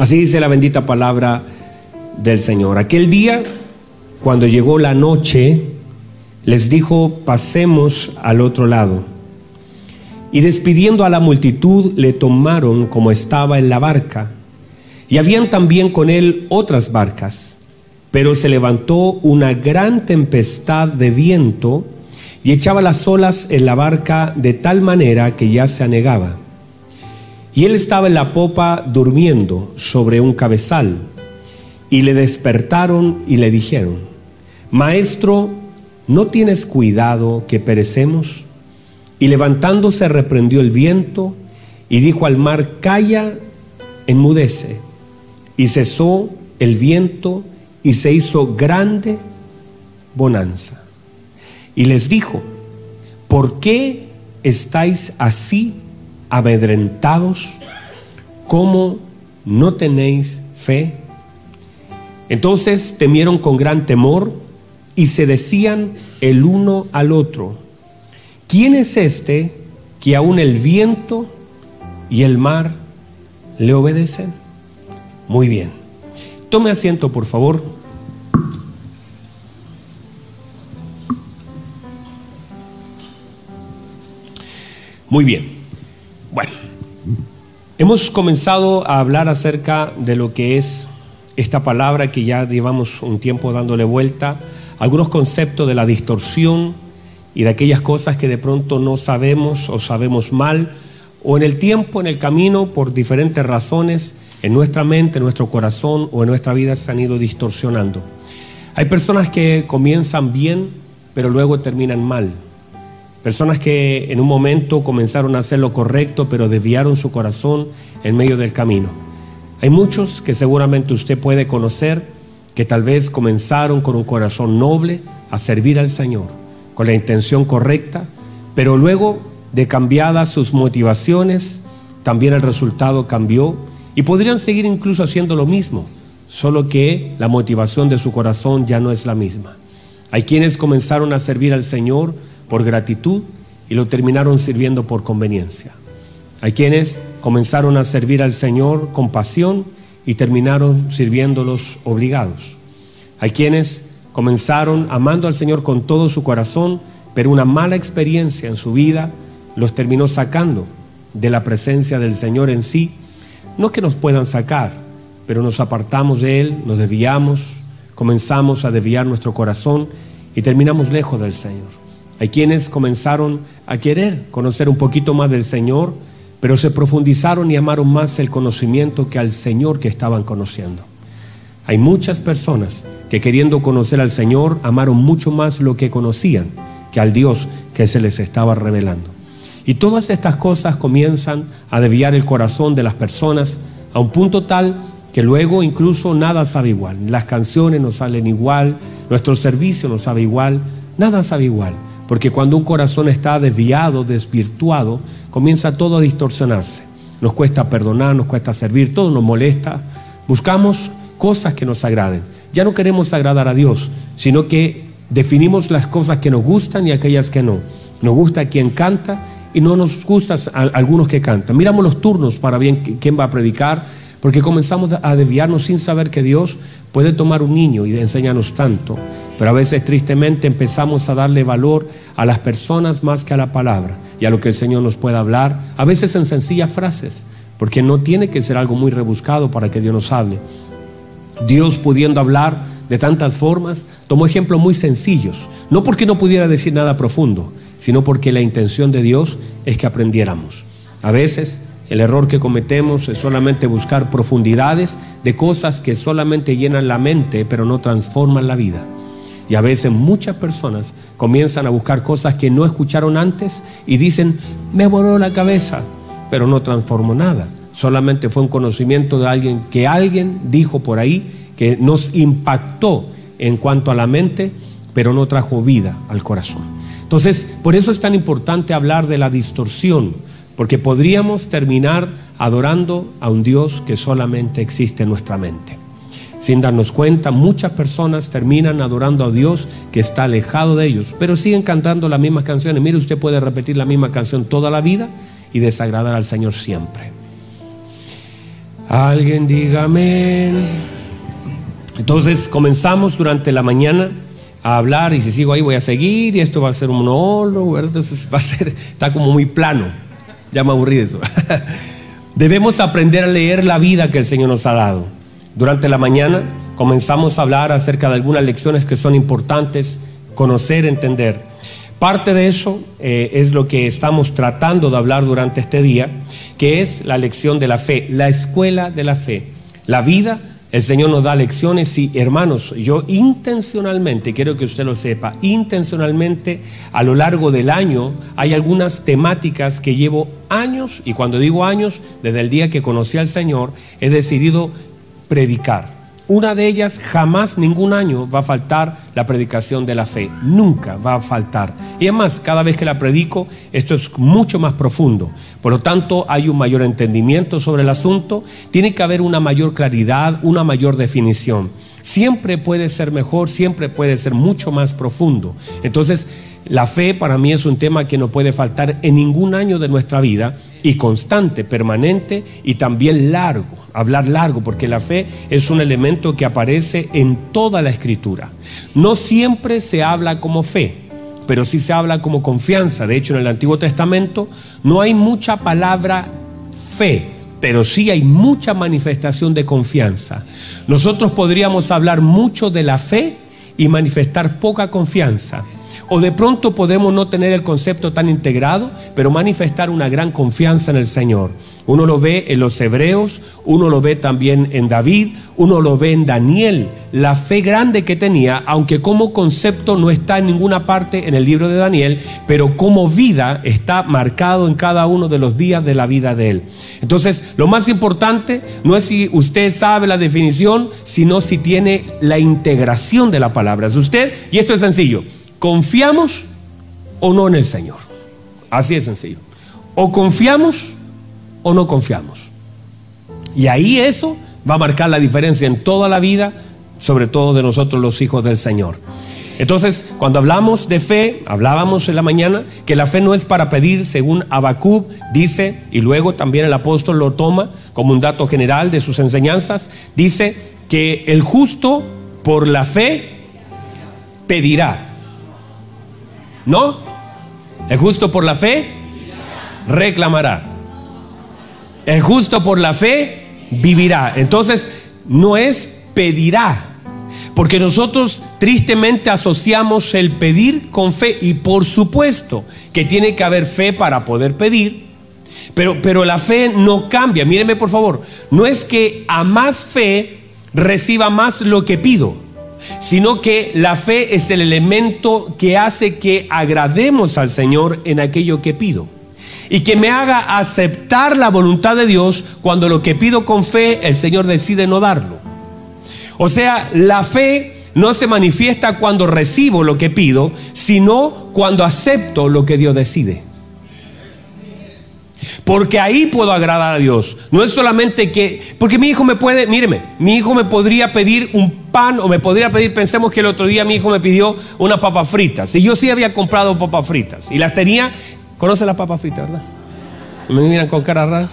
Así dice la bendita palabra del Señor. Aquel día, cuando llegó la noche, les dijo, pasemos al otro lado. Y despidiendo a la multitud, le tomaron como estaba en la barca. Y habían también con él otras barcas. Pero se levantó una gran tempestad de viento y echaba las olas en la barca de tal manera que ya se anegaba. Y él estaba en la popa durmiendo sobre un cabezal. Y le despertaron y le dijeron, Maestro, ¿no tienes cuidado que perecemos? Y levantándose reprendió el viento y dijo al mar, Calla, enmudece. Y cesó el viento y se hizo grande bonanza. Y les dijo, ¿por qué estáis así amedrentados? ¿Cómo no tenéis fe? Entonces temieron con gran temor y se decían el uno al otro, ¿quién es este que aún el viento y el mar le obedecen? Muy bien. Tome asiento, por favor. Muy bien. Bueno, hemos comenzado a hablar acerca de lo que es esta palabra que ya llevamos un tiempo dándole vuelta, algunos conceptos de la distorsión y de aquellas cosas que de pronto no sabemos o sabemos mal, o en el tiempo, en el camino, por diferentes razones, en nuestra mente, en nuestro corazón o en nuestra vida se han ido distorsionando. Hay personas que comienzan bien, pero luego terminan mal. Personas que en un momento comenzaron a hacer lo correcto, pero desviaron su corazón en medio del camino. Hay muchos que seguramente usted puede conocer que tal vez comenzaron con un corazón noble a servir al Señor, con la intención correcta, pero luego de cambiadas sus motivaciones, también el resultado cambió y podrían seguir incluso haciendo lo mismo, solo que la motivación de su corazón ya no es la misma. Hay quienes comenzaron a servir al Señor, por gratitud y lo terminaron sirviendo por conveniencia. Hay quienes comenzaron a servir al Señor con pasión y terminaron sirviéndolos obligados. Hay quienes comenzaron amando al Señor con todo su corazón, pero una mala experiencia en su vida los terminó sacando de la presencia del Señor en sí. No que nos puedan sacar, pero nos apartamos de Él, nos desviamos, comenzamos a desviar nuestro corazón y terminamos lejos del Señor. Hay quienes comenzaron a querer conocer un poquito más del Señor, pero se profundizaron y amaron más el conocimiento que al Señor que estaban conociendo. Hay muchas personas que queriendo conocer al Señor amaron mucho más lo que conocían que al Dios que se les estaba revelando. Y todas estas cosas comienzan a desviar el corazón de las personas a un punto tal que luego incluso nada sabe igual. Las canciones no salen igual, nuestro servicio no sabe igual, nada sabe igual. Porque cuando un corazón está desviado, desvirtuado, comienza todo a distorsionarse. Nos cuesta perdonar, nos cuesta servir, todo nos molesta. Buscamos cosas que nos agraden. Ya no queremos agradar a Dios, sino que definimos las cosas que nos gustan y aquellas que no. Nos gusta quien canta y no nos gustan algunos que cantan. Miramos los turnos para bien quién va a predicar, porque comenzamos a desviarnos sin saber que Dios puede tomar un niño y enseñarnos tanto. Pero a veces tristemente empezamos a darle valor a las personas más que a la palabra y a lo que el Señor nos pueda hablar, a veces en sencillas frases, porque no tiene que ser algo muy rebuscado para que Dios nos hable. Dios pudiendo hablar de tantas formas, tomó ejemplos muy sencillos, no porque no pudiera decir nada profundo, sino porque la intención de Dios es que aprendiéramos. A veces el error que cometemos es solamente buscar profundidades de cosas que solamente llenan la mente, pero no transforman la vida. Y a veces muchas personas comienzan a buscar cosas que no escucharon antes y dicen, me voló la cabeza, pero no transformó nada. Solamente fue un conocimiento de alguien que alguien dijo por ahí que nos impactó en cuanto a la mente, pero no trajo vida al corazón. Entonces, por eso es tan importante hablar de la distorsión, porque podríamos terminar adorando a un Dios que solamente existe en nuestra mente. Sin darnos cuenta, muchas personas terminan adorando a Dios que está alejado de ellos, pero siguen cantando las mismas canciones. Mire, usted puede repetir la misma canción toda la vida y desagradar al Señor siempre. Alguien diga amén. Entonces comenzamos durante la mañana a hablar y si sigo ahí voy a seguir y esto va a ser un monólogo, entonces va a ser, está como muy plano. Ya me aburrí de eso. Debemos aprender a leer la vida que el Señor nos ha dado. Durante la mañana comenzamos a hablar acerca de algunas lecciones que son importantes, conocer, entender. Parte de eso eh, es lo que estamos tratando de hablar durante este día, que es la lección de la fe, la escuela de la fe. La vida, el Señor nos da lecciones y hermanos, yo intencionalmente, quiero que usted lo sepa, intencionalmente a lo largo del año hay algunas temáticas que llevo años, y cuando digo años, desde el día que conocí al Señor, he decidido predicar. Una de ellas, jamás ningún año va a faltar la predicación de la fe. Nunca va a faltar. Y además, cada vez que la predico, esto es mucho más profundo. Por lo tanto, hay un mayor entendimiento sobre el asunto. Tiene que haber una mayor claridad, una mayor definición. Siempre puede ser mejor, siempre puede ser mucho más profundo. Entonces, la fe para mí es un tema que no puede faltar en ningún año de nuestra vida y constante, permanente y también largo hablar largo, porque la fe es un elemento que aparece en toda la escritura. No siempre se habla como fe, pero sí se habla como confianza. De hecho, en el Antiguo Testamento no hay mucha palabra fe, pero sí hay mucha manifestación de confianza. Nosotros podríamos hablar mucho de la fe y manifestar poca confianza. O de pronto podemos no tener el concepto tan integrado, pero manifestar una gran confianza en el Señor. Uno lo ve en los hebreos, uno lo ve también en David, uno lo ve en Daniel, la fe grande que tenía, aunque como concepto no está en ninguna parte en el libro de Daniel, pero como vida está marcado en cada uno de los días de la vida de él. Entonces, lo más importante no es si usted sabe la definición, sino si tiene la integración de la palabra. Es usted, y esto es sencillo, ¿confiamos o no en el Señor? Así es sencillo. O confiamos o no confiamos. Y ahí eso va a marcar la diferencia en toda la vida, sobre todo de nosotros los hijos del Señor. Entonces, cuando hablamos de fe, hablábamos en la mañana que la fe no es para pedir, según Abacub dice, y luego también el apóstol lo toma como un dato general de sus enseñanzas, dice que el justo por la fe pedirá. ¿No? El justo por la fe reclamará. El justo por la fe vivirá. Entonces, no es pedirá. Porque nosotros tristemente asociamos el pedir con fe y por supuesto que tiene que haber fe para poder pedir, pero, pero la fe no cambia. Mírenme por favor, no es que a más fe reciba más lo que pido, sino que la fe es el elemento que hace que agrademos al Señor en aquello que pido y que me haga aceptar la voluntad de Dios cuando lo que pido con fe el Señor decide no darlo. O sea, la fe no se manifiesta cuando recibo lo que pido, sino cuando acepto lo que Dios decide. Porque ahí puedo agradar a Dios. No es solamente que, porque mi hijo me puede, míreme, mi hijo me podría pedir un pan o me podría pedir, pensemos que el otro día mi hijo me pidió unas papas fritas. Y yo sí había comprado papas fritas y las tenía ¿Conoce las papas fritas, verdad? Me miran con cara rara.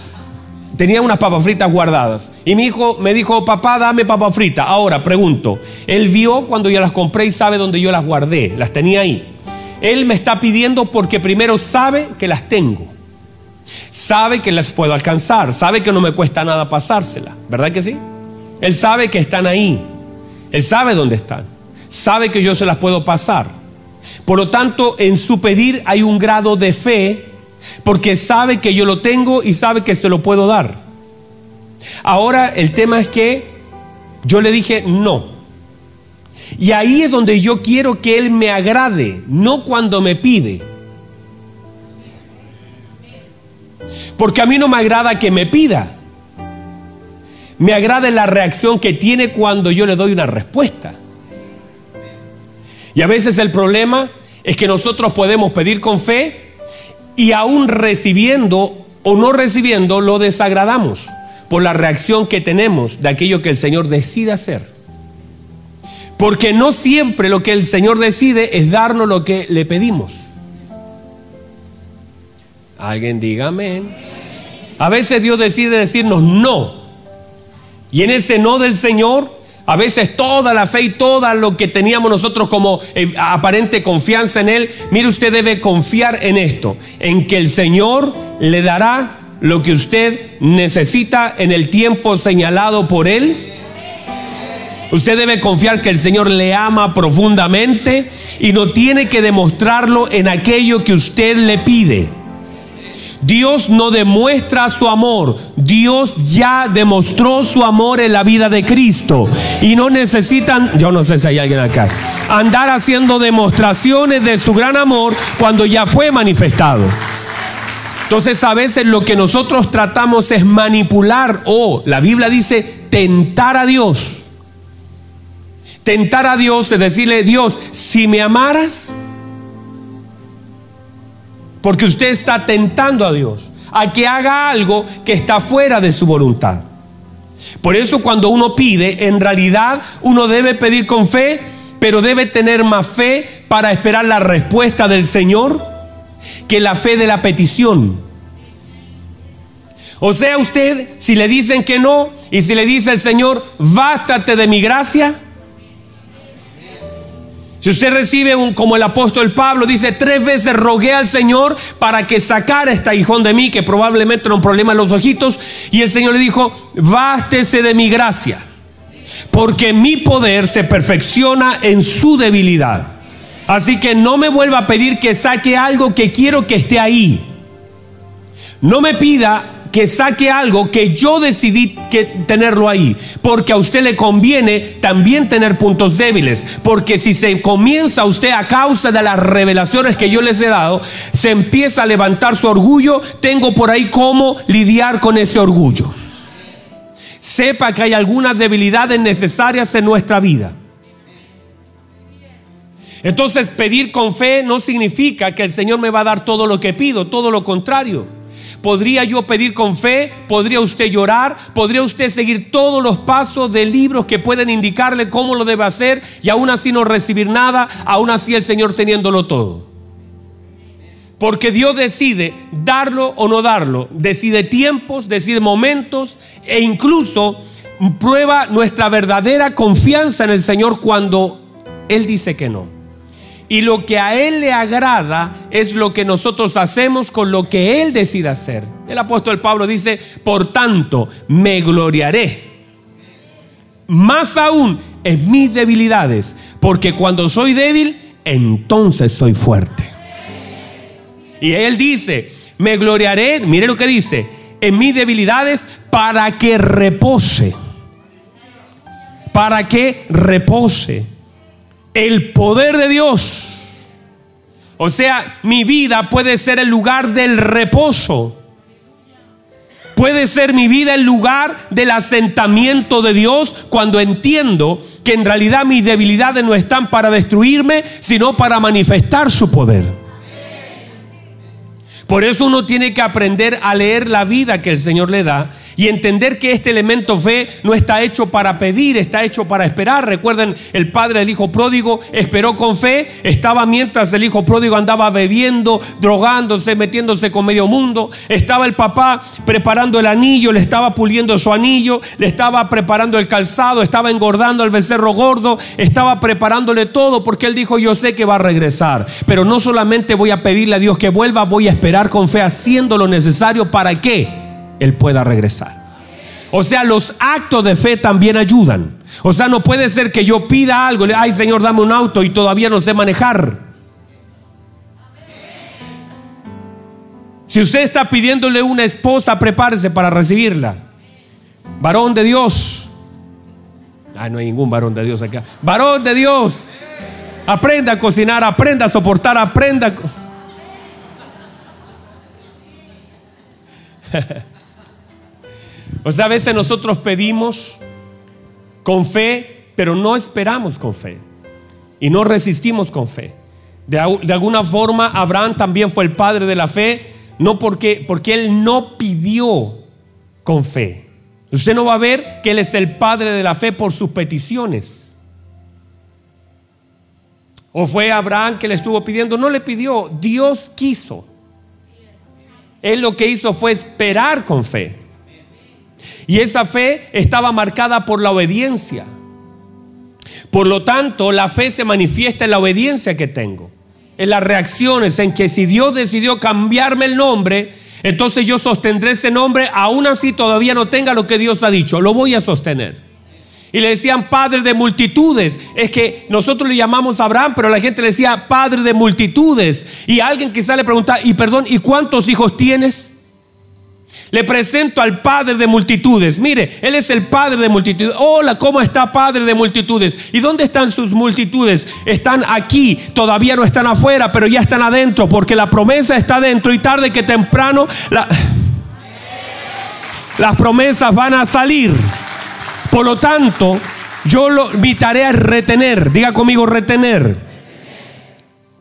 Tenía unas papas fritas guardadas. Y mi hijo me dijo, papá, dame papas fritas. Ahora, pregunto, él vio cuando yo las compré y sabe dónde yo las guardé. Las tenía ahí. Él me está pidiendo porque primero sabe que las tengo. Sabe que las puedo alcanzar. Sabe que no me cuesta nada pasárselas. ¿Verdad que sí? Él sabe que están ahí. Él sabe dónde están. Sabe que yo se las puedo pasar. Por lo tanto, en su pedir hay un grado de fe porque sabe que yo lo tengo y sabe que se lo puedo dar. Ahora el tema es que yo le dije no. Y ahí es donde yo quiero que Él me agrade, no cuando me pide. Porque a mí no me agrada que me pida. Me agrada la reacción que tiene cuando yo le doy una respuesta. Y a veces el problema es que nosotros podemos pedir con fe y aún recibiendo o no recibiendo lo desagradamos por la reacción que tenemos de aquello que el Señor decide hacer. Porque no siempre lo que el Señor decide es darnos lo que le pedimos. Alguien diga amén. A veces Dios decide decirnos no. Y en ese no del Señor, a veces toda la fe y todo lo que teníamos nosotros como eh, aparente confianza en Él, mire usted debe confiar en esto, en que el Señor le dará lo que usted necesita en el tiempo señalado por Él. Usted debe confiar que el Señor le ama profundamente y no tiene que demostrarlo en aquello que usted le pide. Dios no demuestra su amor, Dios ya demostró su amor en la vida de Cristo. Y no necesitan, yo no sé si hay alguien acá, andar haciendo demostraciones de su gran amor cuando ya fue manifestado. Entonces a veces lo que nosotros tratamos es manipular o la Biblia dice tentar a Dios. Tentar a Dios es decirle, Dios, si me amaras, porque usted está tentando a Dios a que haga algo que está fuera de su voluntad. Por eso cuando uno pide, en realidad uno debe pedir con fe, pero debe tener más fe para esperar la respuesta del Señor que la fe de la petición. O sea, usted, si le dicen que no y si le dice el Señor, bástate de mi gracia, si usted recibe un, como el apóstol Pablo dice, tres veces rogué al Señor para que sacara este hijón de mí, que probablemente era un problema en los ojitos, y el Señor le dijo, bástese de mi gracia, porque mi poder se perfecciona en su debilidad. Así que no me vuelva a pedir que saque algo que quiero que esté ahí. No me pida que saque algo que yo decidí que tenerlo ahí. Porque a usted le conviene también tener puntos débiles. Porque si se comienza usted a causa de las revelaciones que yo les he dado, se empieza a levantar su orgullo, tengo por ahí cómo lidiar con ese orgullo. Sepa que hay algunas debilidades necesarias en nuestra vida. Entonces pedir con fe no significa que el Señor me va a dar todo lo que pido, todo lo contrario. ¿Podría yo pedir con fe? ¿Podría usted llorar? ¿Podría usted seguir todos los pasos de libros que pueden indicarle cómo lo debe hacer y aún así no recibir nada, aún así el Señor teniéndolo todo? Porque Dios decide darlo o no darlo, decide tiempos, decide momentos e incluso prueba nuestra verdadera confianza en el Señor cuando Él dice que no. Y lo que a Él le agrada es lo que nosotros hacemos con lo que Él decide hacer. El apóstol Pablo dice, por tanto, me gloriaré. Más aún en mis debilidades, porque cuando soy débil, entonces soy fuerte. Y Él dice, me gloriaré, mire lo que dice, en mis debilidades para que repose. Para que repose el poder de Dios. O sea, mi vida puede ser el lugar del reposo. Puede ser mi vida el lugar del asentamiento de Dios cuando entiendo que en realidad mis debilidades no están para destruirme, sino para manifestar su poder. Por eso uno tiene que aprender a leer la vida que el Señor le da y entender que este elemento fe no está hecho para pedir, está hecho para esperar. Recuerden, el padre del hijo pródigo esperó con fe, estaba mientras el hijo pródigo andaba bebiendo, drogándose, metiéndose con medio mundo. Estaba el papá preparando el anillo, le estaba puliendo su anillo, le estaba preparando el calzado, estaba engordando al becerro gordo, estaba preparándole todo porque él dijo, yo sé que va a regresar, pero no solamente voy a pedirle a Dios que vuelva, voy a esperar con fe haciendo lo necesario para que él pueda regresar. O sea, los actos de fe también ayudan. O sea, no puede ser que yo pida algo, ay Señor, dame un auto y todavía no sé manejar. Si usted está pidiéndole una esposa, prepárese para recibirla. Varón de Dios. Ay, no hay ningún varón de Dios acá. Varón de Dios. Aprenda a cocinar, aprenda a soportar, aprenda. O sea, a veces nosotros pedimos con fe, pero no esperamos con fe. Y no resistimos con fe. De, alguna forma, Abraham también fue el padre de la fe, no porque, porque él no pidió con fe. Usted no va a ver que él es el padre de la fe por sus peticiones. ¿O fue Abraham que le estuvo pidiendo? No le pidió, Dios quiso. Él lo que hizo fue esperar con fe. Y esa fe estaba marcada por la obediencia. Por lo tanto, la fe se manifiesta en la obediencia que tengo, en las reacciones, en que si Dios decidió cambiarme el nombre, entonces yo sostendré ese nombre, aún así todavía no tenga lo que Dios ha dicho, lo voy a sostener. Y le decían padre de multitudes. Es que nosotros le llamamos Abraham, pero la gente le decía padre de multitudes. Y alguien quizá le pregunta, y perdón, ¿y cuántos hijos tienes? Le presento al Padre de multitudes. Mire, Él es el Padre de multitudes. Hola, ¿cómo está Padre de multitudes? ¿Y dónde están sus multitudes? Están aquí, todavía no están afuera, pero ya están adentro, porque la promesa está adentro y tarde que temprano las promesas van a salir. Por lo tanto, yo lo, mi tarea es retener. Diga conmigo, retener.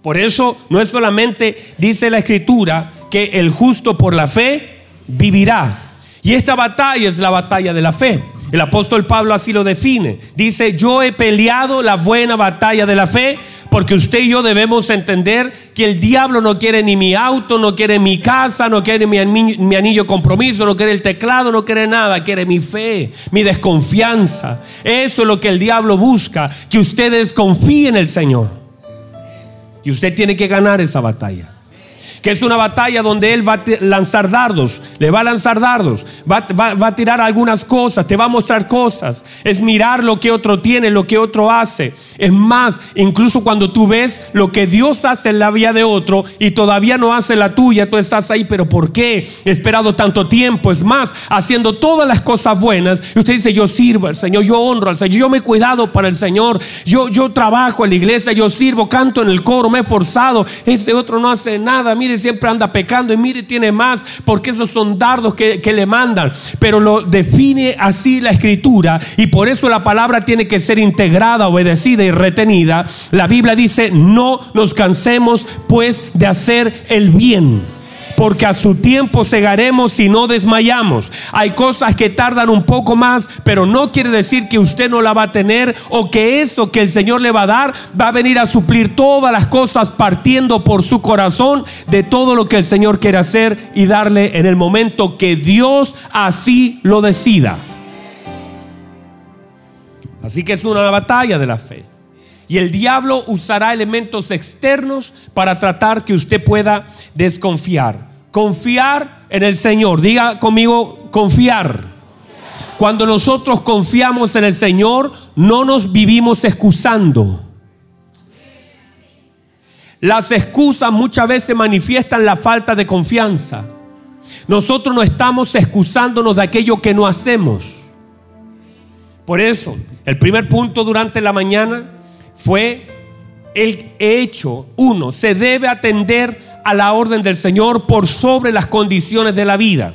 Por eso no es solamente, dice la escritura, que el justo por la fe vivirá. Y esta batalla es la batalla de la fe. El apóstol Pablo así lo define. Dice, yo he peleado la buena batalla de la fe porque usted y yo debemos entender que el diablo no quiere ni mi auto, no quiere mi casa, no quiere mi, anillo compromiso, no quiere el teclado, no quiere nada, quiere mi fe, mi desconfianza. Eso es lo que el diablo busca, que ustedes confíen en el Señor. Y usted tiene que ganar esa batalla que es una batalla donde Él va a lanzar dardos, le va a lanzar dardos, va, a tirar algunas cosas, te va a mostrar cosas, es mirar lo que otro tiene, lo que otro hace. Es más, incluso cuando tú ves lo que Dios hace en la vida de otro y todavía no hace la tuya, tú estás ahí, pero ¿por qué? He esperado tanto tiempo, es más, haciendo todas las cosas buenas, y usted dice, yo sirvo al Señor, yo honro al Señor, yo me he cuidado para el Señor, yo, yo trabajo en la iglesia, yo sirvo, canto en el coro, me he forzado, ese otro no hace nada, mire, siempre anda pecando y mire, tiene más, porque esos son dardos que, que le mandan. Pero lo define así la escritura y por eso la palabra tiene que ser integrada, obedecida y retenida. La Biblia dice, no nos cansemos pues de hacer el bien porque a su tiempo cegaremos si no desmayamos. Hay cosas que tardan un poco más, pero no quiere decir que usted no la va a tener o que eso que el Señor le va a dar va a venir a suplir todas las cosas partiendo por su corazón de todo lo que el Señor quiere hacer y darle en el momento que Dios así lo decida. Así que es una batalla de la fe. Y el diablo usará elementos externos para tratar que usted pueda desconfiar. Confiar en el Señor. Diga conmigo, confiar. Cuando nosotros confiamos en el Señor, no nos vivimos excusando. Las excusas muchas veces manifiestan la falta de confianza. Nosotros no estamos excusándonos de aquello que no hacemos. Por eso, el primer punto durante la mañana fue el hecho, uno, se debe atender a la orden del Señor por sobre las condiciones de la vida.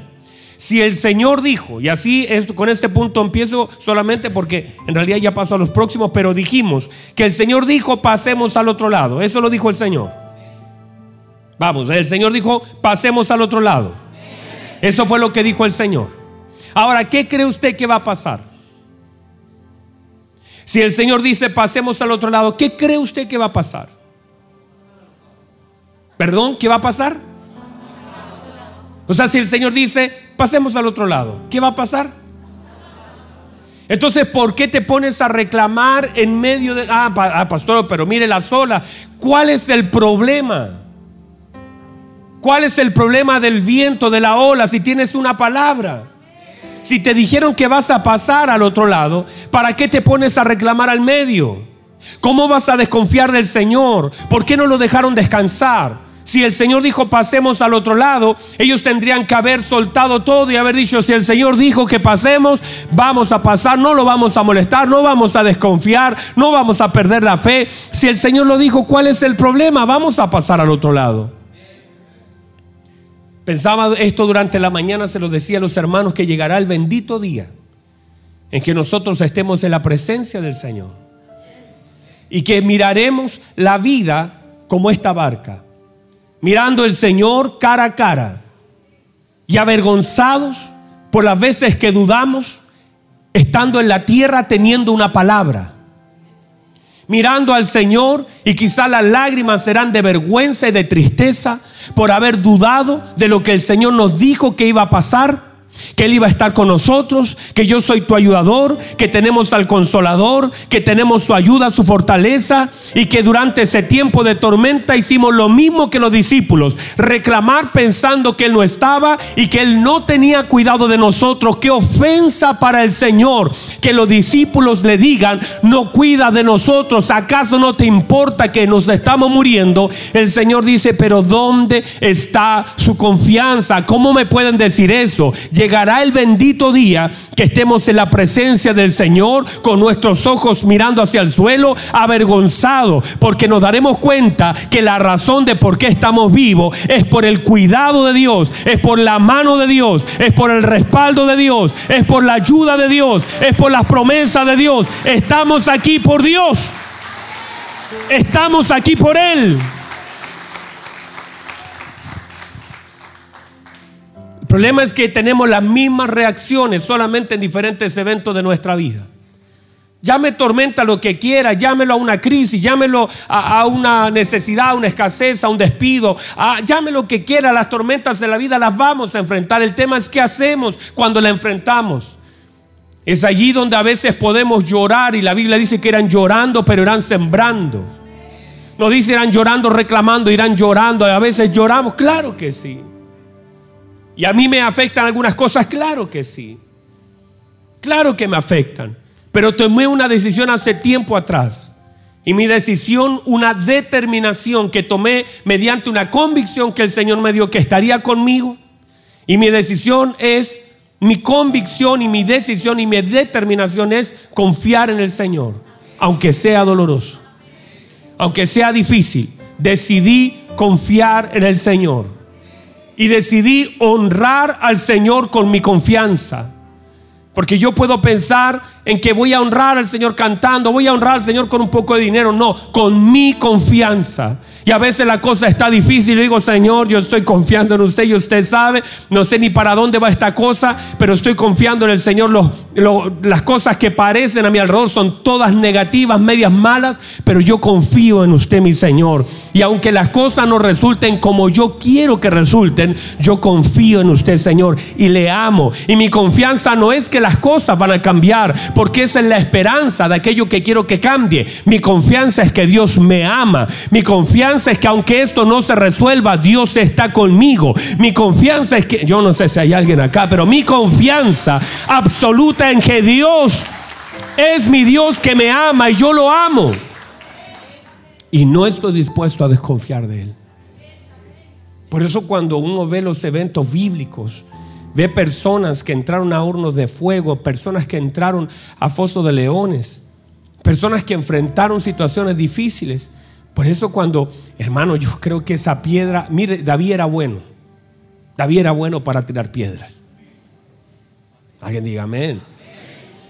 Si el Señor dijo, y así es, con este punto empiezo solamente porque en realidad ya pasó a los próximos, pero dijimos que el Señor dijo, pasemos al otro lado. Eso lo dijo el Señor. Vamos, el Señor dijo, pasemos al otro lado. Eso fue lo que dijo el Señor. Ahora, ¿qué cree usted que va a pasar? Si el Señor dice, pasemos al otro lado, ¿qué cree usted que va a pasar? Perdón, ¿qué va a pasar? O sea, si el Señor dice, pasemos al otro lado, ¿qué va a pasar? Entonces, ¿por qué te pones a reclamar en medio de... Ah, ah pastor, pero mire la sola. ¿Cuál es el problema? ¿Cuál es el problema del viento, de la ola, si tienes una palabra? Si te dijeron que vas a pasar al otro lado, ¿para qué te pones a reclamar al medio? ¿Cómo vas a desconfiar del Señor? ¿Por qué no lo dejaron descansar? Si el Señor dijo pasemos al otro lado, ellos tendrían que haber soltado todo y haber dicho, si el Señor dijo que pasemos, vamos a pasar, no lo vamos a molestar, no vamos a desconfiar, no vamos a perder la fe. Si el Señor lo dijo, ¿cuál es el problema? Vamos a pasar al otro lado. Pensaba esto durante la mañana, se lo decía a los hermanos, que llegará el bendito día en que nosotros estemos en la presencia del Señor. Y que miraremos la vida como esta barca, mirando el Señor cara a cara y avergonzados por las veces que dudamos, estando en la tierra teniendo una palabra mirando al Señor y quizá las lágrimas serán de vergüenza y de tristeza por haber dudado de lo que el Señor nos dijo que iba a pasar. Que Él iba a estar con nosotros, que yo soy tu ayudador, que tenemos al consolador, que tenemos su ayuda, su fortaleza y que durante ese tiempo de tormenta hicimos lo mismo que los discípulos, reclamar pensando que Él no estaba y que Él no tenía cuidado de nosotros. Qué ofensa para el Señor que los discípulos le digan, no cuida de nosotros, ¿acaso no te importa que nos estamos muriendo? El Señor dice, pero ¿dónde está su confianza? ¿Cómo me pueden decir eso? Llegará el bendito día que estemos en la presencia del Señor con nuestros ojos mirando hacia el suelo, avergonzado, porque nos daremos cuenta que la razón de por qué estamos vivos es por el cuidado de Dios, es por la mano de Dios, es por el respaldo de Dios, es por la ayuda de Dios, es por las promesas de Dios. Estamos aquí por Dios. Estamos aquí por Él. Problema es que tenemos las mismas reacciones solamente en diferentes eventos de nuestra vida. Llame tormenta lo que quiera, llámelo a una crisis, llámelo a, una necesidad, a una escasez, a un despido, a, llame lo que quiera, las tormentas de la vida las vamos a enfrentar. El tema es qué hacemos cuando la enfrentamos. Es allí donde a veces podemos llorar y la Biblia dice que eran llorando, pero eran sembrando. No dice eran llorando, reclamando, irán llorando. A veces lloramos, claro que sí. Y a mí me afectan algunas cosas, claro que sí. Claro que me afectan. Pero tomé una decisión hace tiempo atrás. Y mi decisión, una determinación que tomé mediante una convicción que el Señor me dio que estaría conmigo. Y mi decisión es, mi convicción y mi decisión y mi determinación es confiar en el Señor, aunque sea doloroso, aunque sea difícil. Decidí confiar en el Señor y decidí honrar al Señor con mi confianza. Porque yo puedo pensar en que voy a honrar al Señor cantando, voy a honrar al Señor con un poco de dinero. No, con mi confianza. Y a veces la cosa está difícil. Le digo, Señor, yo estoy confiando en usted y usted sabe, no sé ni para dónde va esta cosa, pero estoy confiando en el Señor. las cosas que parecen a mi alrededor son todas negativas, medias malas, pero yo confío en usted, mi Señor. Y aunque las cosas no resulten como yo quiero que resulten, yo confío en usted, Señor, y le amo. Y mi confianza no es que las cosas van a cambiar, porque esa es la esperanza de aquello que quiero que cambie. Mi confianza es que Dios me ama. Mi confianza es que aunque esto no se resuelva, Dios está conmigo. Mi confianza es que, yo no sé si hay alguien acá, pero mi confianza absoluta en que Dios es mi Dios que me ama y yo lo amo. Y no estoy dispuesto a desconfiar de Él. Por eso cuando uno ve los eventos bíblicos, ve personas que entraron a hornos de fuego, personas que entraron a fosos de leones, personas que enfrentaron situaciones difíciles. Por eso cuando, hermano, yo creo que esa piedra, mire, David era bueno. David era bueno para tirar piedras. Alguien diga amén.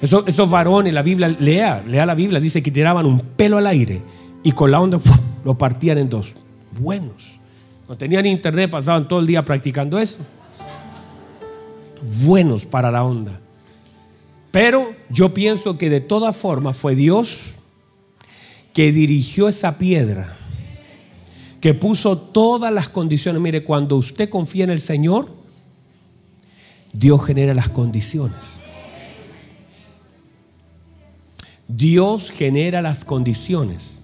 esos varones, la Biblia, lea, lea la Biblia, dice que tiraban un pelo al aire y con la onda lo partían en dos. Buenos. No tenían internet, pasaban todo el día practicando eso. Buenos para la onda. Pero yo pienso que de todas formas fue Dios que dirigió esa piedra, que puso todas las condiciones. Mire, cuando usted confía en el Señor, Dios genera las condiciones. Dios genera las condiciones.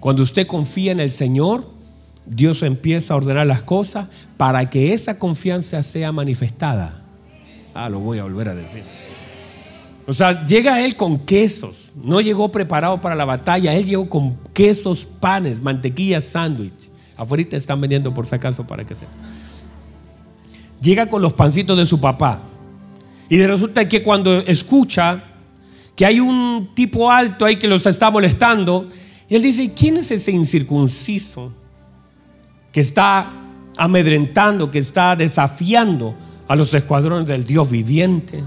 Cuando usted confía en el Señor, Dios empieza a ordenar las cosas para que esa confianza sea manifestada. Ah, lo voy a volver a decir. O sea, llega él con quesos. No llegó preparado para la batalla. Él llegó con quesos, panes, mantequilla, sándwich. Afuera están vendiendo por si acaso para que sepa. Llega con los pancitos de su papá. Y resulta que cuando escucha que hay un tipo alto ahí que los está molestando, él dice, ¿quién es ese incircunciso que está amedrentando, que está desafiando a los escuadrones del Dios viviente?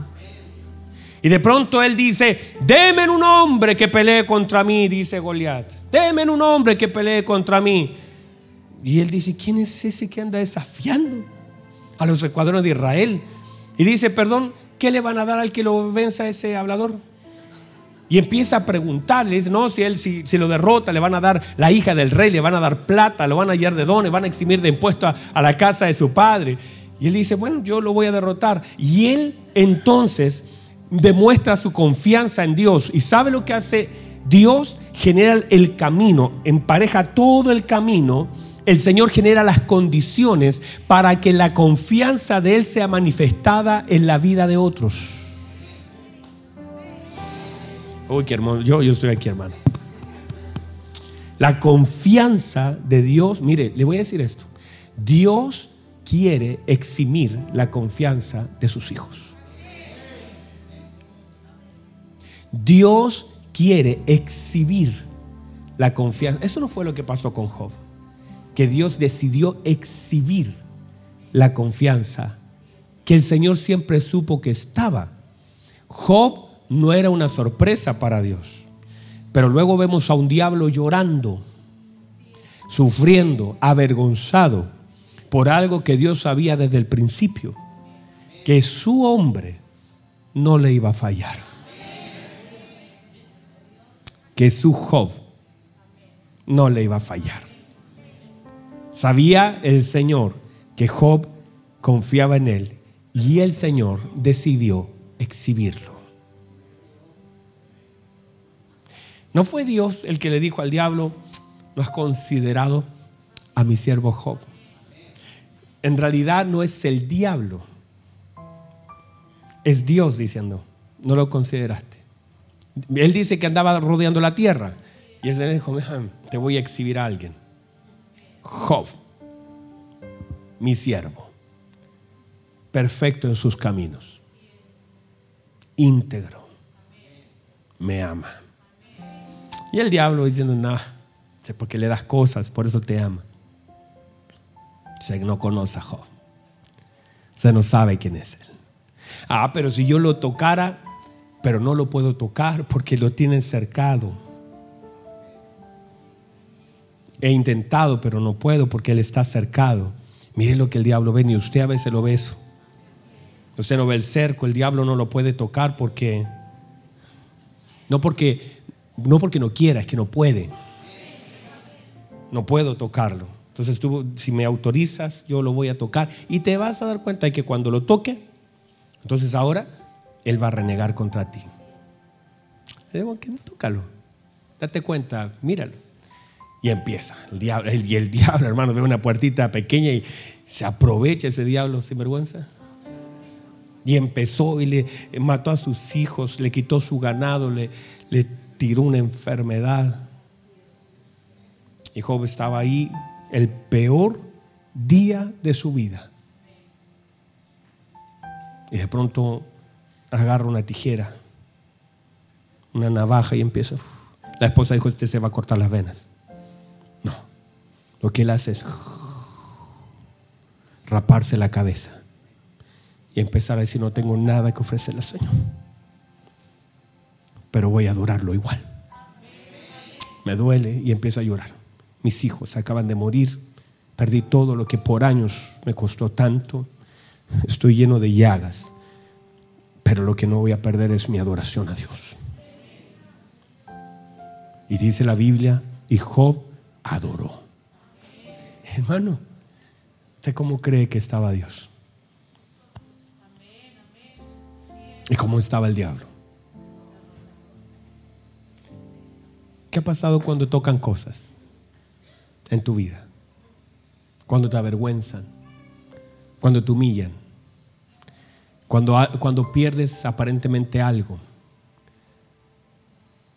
Y de pronto él dice, deme un hombre que pelee contra mí, dice Goliat. Deme un hombre que pelee contra mí. Y él dice, ¿quién es ese que anda desafiando a los escuadrones de Israel? Y dice, perdón, ¿qué le van a dar al que lo venza a ese hablador? Y empieza a preguntarle, dice, no, si él si, lo derrota, le van a dar la hija del rey, le van a dar plata, lo van a hallar de dones, van a eximir de impuestos a, a la casa de su padre. Y él dice, bueno, yo lo voy a derrotar. Y él entonces demuestra su confianza en Dios. ¿Y sabe lo que hace? Dios genera el camino, empareja todo el camino. El Señor genera las condiciones para que la confianza de Él sea manifestada en la vida de otros. Uy, qué hermano. Yo, yo estoy aquí, hermano. La confianza de Dios, mire, le voy a decir esto. Dios quiere eximir la confianza de sus hijos. Dios quiere exhibir la confianza. Eso no fue lo que pasó con Job. Que Dios decidió exhibir la confianza que el Señor siempre supo que estaba. Job no era una sorpresa para Dios. Pero luego vemos a un diablo llorando, sufriendo, avergonzado por algo que Dios sabía desde el principio, que su hombre no le iba a fallar. Que su Job no le iba a fallar. Sabía el Señor que Job confiaba en él y el Señor decidió exhibirlo. ¿No fue Dios el que le dijo al diablo, lo has considerado a mi siervo Job? En realidad no es el diablo, es Dios diciendo, no lo consideraste. Él dice que andaba rodeando la tierra y el Señor dijo, te voy a exhibir a alguien. Job, mi siervo, perfecto en sus caminos, íntegro, me ama. Y el diablo diciendo, no, sé porque le das cosas, por eso te ama. Se no conoce a Job. Se no sabe quién es él. Ah, pero si yo lo tocara, pero no lo puedo tocar porque lo tienen cercado. He intentado, pero no puedo porque él está cercado. Mire lo que el diablo ve, ni usted a veces lo ve eso. Usted no ve el cerco, el diablo no lo puede tocar porque no porque no porque no quiera, es que no puede. No puedo tocarlo. Entonces tú, si me autorizas, yo lo voy a tocar. Y te vas a dar cuenta de que cuando lo toque, entonces ahora Él va a renegar contra ti. Debo que tócalo. Date cuenta, míralo. Y empieza el diablo. Y el diablo, hermano, ve una puertita pequeña y se aprovecha ese diablo sin vergüenza. Y empezó y le mató a sus hijos, le quitó su ganado, le, le tiró una enfermedad. Y Job estaba ahí el peor día de su vida. Y de pronto agarra una tijera, una navaja y empieza. La esposa dijo, usted se va a cortar las venas. No, lo que él hace es raparse la cabeza y empezar a decir, no tengo nada que ofrecerle al Señor pero voy a adorarlo igual. Me duele y empiezo a llorar. Mis hijos acaban de morir, perdí todo lo que por años me costó tanto, estoy lleno de llagas, pero lo que no voy a perder es mi adoración a Dios. Y dice la Biblia, y Job adoró. Hermano, ¿usted cómo cree que estaba Dios? ¿Y cómo estaba el diablo? ¿Qué ha pasado cuando tocan cosas en tu vida? Cuando te avergüenzan, cuando te humillan, cuando, cuando pierdes aparentemente algo.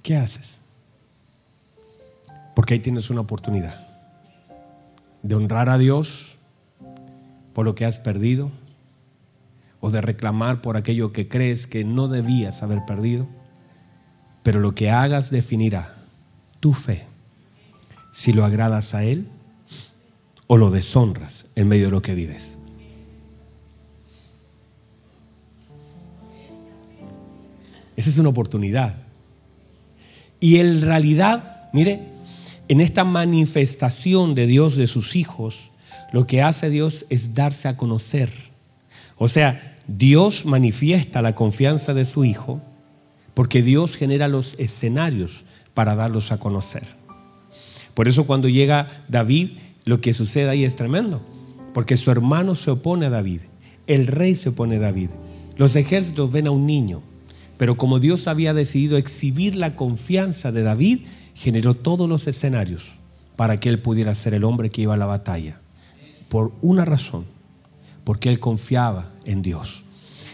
¿Qué haces? Porque ahí tienes una oportunidad de honrar a Dios por lo que has perdido o de reclamar por aquello que crees que no debías haber perdido. Pero lo que hagas definirá tu fe, si lo agradas a Él o lo deshonras en medio de lo que vives. Esa es una oportunidad. Y en realidad, mire, en esta manifestación de Dios de sus hijos, lo que hace Dios es darse a conocer. O sea, Dios manifiesta la confianza de su Hijo porque Dios genera los escenarios para darlos a conocer. Por eso cuando llega David, lo que sucede ahí es tremendo. Porque su hermano se opone a David. El rey se opone a David. Los ejércitos ven a un niño. Pero como Dios había decidido exhibir la confianza de David, generó todos los escenarios para que él pudiera ser el hombre que iba a la batalla. Por una razón, porque él confiaba en Dios.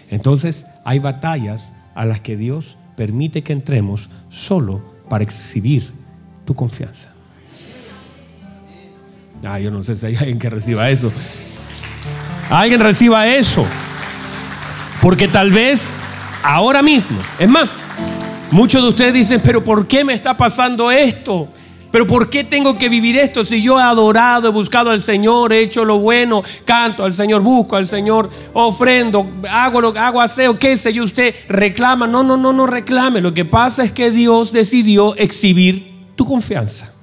Entonces hay batallas a las que Dios permite que entremos solo para exhibir tu confianza. Ah, yo no sé si hay alguien que reciba eso. Alguien reciba eso. Porque tal vez ahora mismo, es más, muchos de ustedes dicen, pero ¿por qué me está pasando esto? Pero ¿por qué tengo que vivir esto si yo he adorado, he buscado al Señor, he hecho lo bueno, canto al Señor, busco al Señor, ofrendo, hago lo hago aseo, qué sé yo, usted reclama? No, no, no, no reclame. Lo que pasa es que Dios decidió exhibir tu confianza.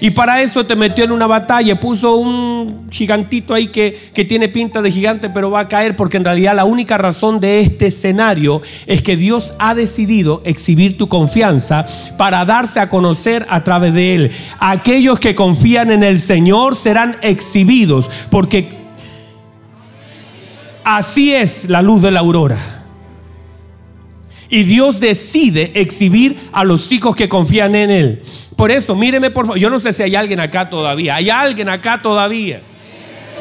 Y para eso te metió en una batalla, puso un gigantito ahí que, que, tiene pinta de gigante, pero va a caer porque en realidad la única razón de este escenario es que Dios ha decidido exhibir tu confianza para darse a conocer a través de él. Aquellos que confían en el Señor serán exhibidos porque así es la luz de la aurora. Y Dios decide exhibir a los hijos que confían en Él. Por eso, míreme por favor. Yo no sé si hay alguien acá todavía. Hay alguien acá todavía.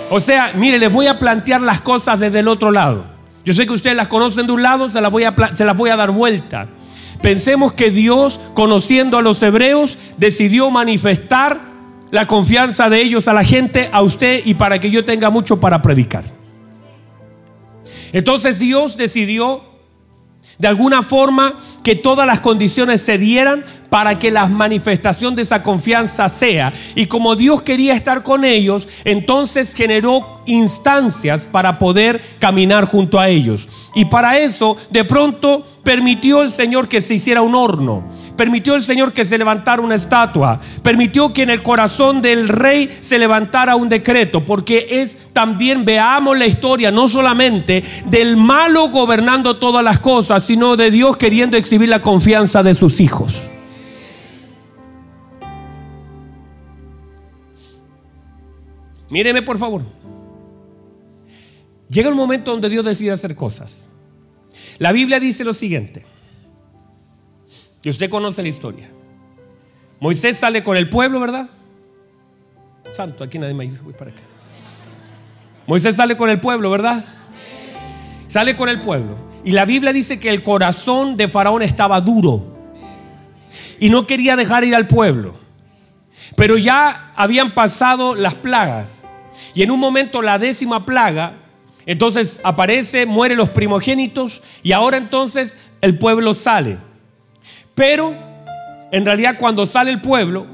O sea, mire, les voy a plantear las cosas desde el otro lado. Yo sé que ustedes las conocen de un lado, se las voy a, se las voy a dar vuelta. Pensemos que Dios, conociendo a los hebreos, decidió manifestar la confianza de ellos a la gente, a usted y para que yo tenga mucho para predicar. Entonces Dios decidió de alguna forma que todas las condiciones se dieran para que la manifestación de esa confianza sea. Y como Dios quería estar con ellos, entonces generó instancias para poder caminar junto a ellos. Y para eso, de pronto, permitió el Señor que se hiciera un horno. Permitió el Señor que se levantara una estatua. Permitió que en el corazón del rey se levantara un decreto. Porque es también, veamos la historia, no solamente del malo gobernando todas las cosas, sino de Dios queriendo exhibir la confianza de sus hijos. Míreme por favor. Llega un momento donde Dios decide hacer cosas. La Biblia dice lo siguiente. Y usted conoce la historia. Moisés sale con el pueblo, ¿verdad? Santo, aquí nadie me ayuda, voy para acá. Moisés sale con el pueblo, ¿verdad? Sale con el pueblo. Y la Biblia dice que el corazón de Faraón estaba duro. Y no quería dejar ir al pueblo. Pero ya habían pasado las plagas. Y en un momento la décima plaga, entonces aparece, mueren los primogénitos y ahora entonces el pueblo sale. Pero en realidad cuando sale el pueblo,